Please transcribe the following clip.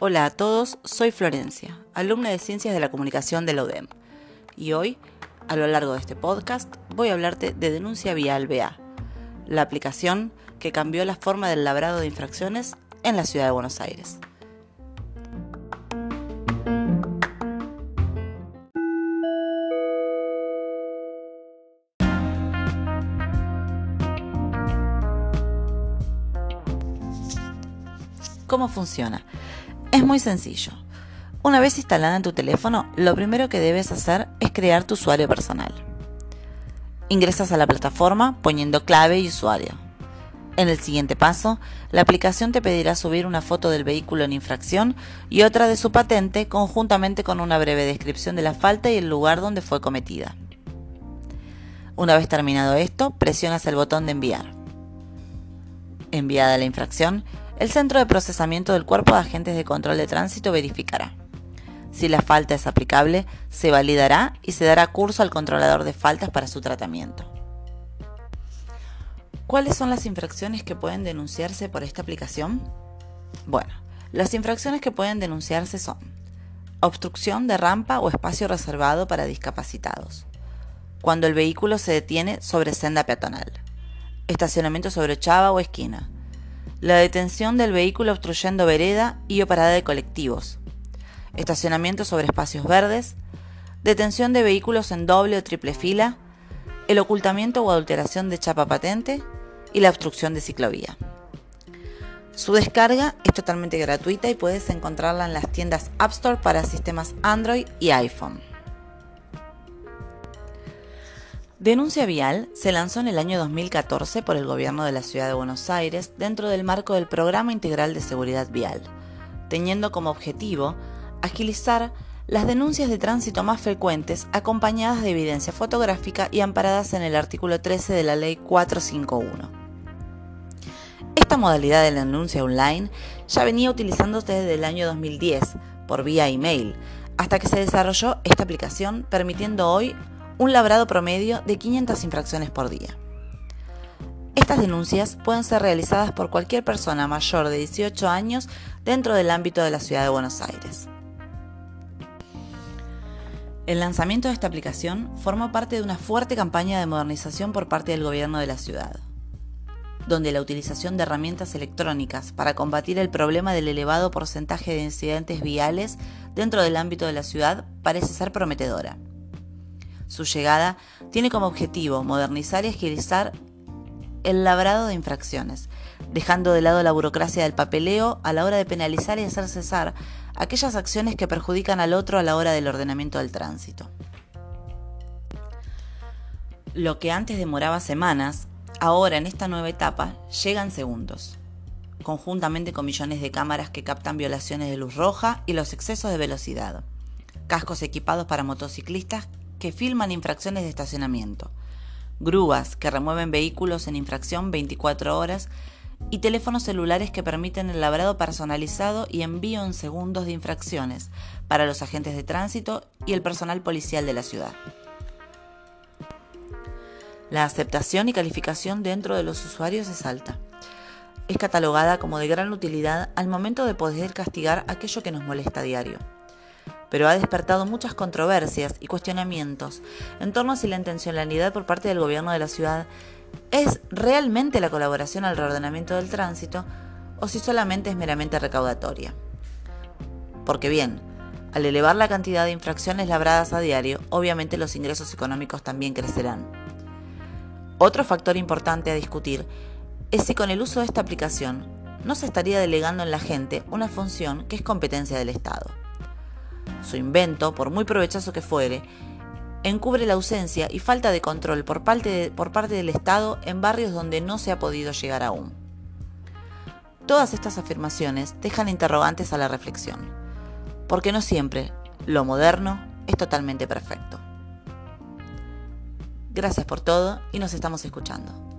Hola a todos, soy Florencia, alumna de Ciencias de la Comunicación de la UDEM. Y hoy, a lo largo de este podcast, voy a hablarte de Denuncia Vial BA, la aplicación que cambió la forma del labrado de infracciones en la ciudad de Buenos Aires. ¿Cómo funciona? Es muy sencillo. Una vez instalada en tu teléfono, lo primero que debes hacer es crear tu usuario personal. Ingresas a la plataforma poniendo clave y usuario. En el siguiente paso, la aplicación te pedirá subir una foto del vehículo en infracción y otra de su patente conjuntamente con una breve descripción de la falta y el lugar donde fue cometida. Una vez terminado esto, presionas el botón de enviar. Enviada la infracción, el Centro de Procesamiento del Cuerpo de Agentes de Control de Tránsito verificará. Si la falta es aplicable, se validará y se dará curso al controlador de faltas para su tratamiento. ¿Cuáles son las infracciones que pueden denunciarse por esta aplicación? Bueno, las infracciones que pueden denunciarse son obstrucción de rampa o espacio reservado para discapacitados, cuando el vehículo se detiene sobre senda peatonal, estacionamiento sobre chava o esquina, la detención del vehículo obstruyendo vereda y o parada de colectivos, estacionamiento sobre espacios verdes, detención de vehículos en doble o triple fila, el ocultamiento o adulteración de chapa patente y la obstrucción de ciclovía. Su descarga es totalmente gratuita y puedes encontrarla en las tiendas App Store para sistemas Android y iPhone. Denuncia Vial se lanzó en el año 2014 por el gobierno de la ciudad de Buenos Aires dentro del marco del Programa Integral de Seguridad Vial, teniendo como objetivo agilizar las denuncias de tránsito más frecuentes acompañadas de evidencia fotográfica y amparadas en el artículo 13 de la Ley 451. Esta modalidad de la denuncia online ya venía utilizándose desde el año 2010 por vía email, hasta que se desarrolló esta aplicación permitiendo hoy un labrado promedio de 500 infracciones por día. Estas denuncias pueden ser realizadas por cualquier persona mayor de 18 años dentro del ámbito de la ciudad de Buenos Aires. El lanzamiento de esta aplicación formó parte de una fuerte campaña de modernización por parte del gobierno de la ciudad, donde la utilización de herramientas electrónicas para combatir el problema del elevado porcentaje de incidentes viales dentro del ámbito de la ciudad parece ser prometedora. Su llegada tiene como objetivo modernizar y agilizar el labrado de infracciones, dejando de lado la burocracia del papeleo a la hora de penalizar y hacer cesar aquellas acciones que perjudican al otro a la hora del ordenamiento del tránsito. Lo que antes demoraba semanas, ahora en esta nueva etapa llega en segundos, conjuntamente con millones de cámaras que captan violaciones de luz roja y los excesos de velocidad, cascos equipados para motociclistas que filman infracciones de estacionamiento, grúas que remueven vehículos en infracción 24 horas y teléfonos celulares que permiten el labrado personalizado y envío en segundos de infracciones para los agentes de tránsito y el personal policial de la ciudad. La aceptación y calificación dentro de los usuarios es alta. Es catalogada como de gran utilidad al momento de poder castigar aquello que nos molesta a diario pero ha despertado muchas controversias y cuestionamientos en torno a si la intencionalidad por parte del gobierno de la ciudad es realmente la colaboración al reordenamiento del tránsito o si solamente es meramente recaudatoria. Porque bien, al elevar la cantidad de infracciones labradas a diario, obviamente los ingresos económicos también crecerán. Otro factor importante a discutir es si con el uso de esta aplicación no se estaría delegando en la gente una función que es competencia del Estado su invento, por muy provechoso que fuere, encubre la ausencia y falta de control por parte, del Estado en barrios donde no se ha podido llegar aún. Todas estas afirmaciones dejan interrogantes a la reflexión, porque no siempre lo moderno es totalmente perfecto. Gracias por todo y nos estamos escuchando.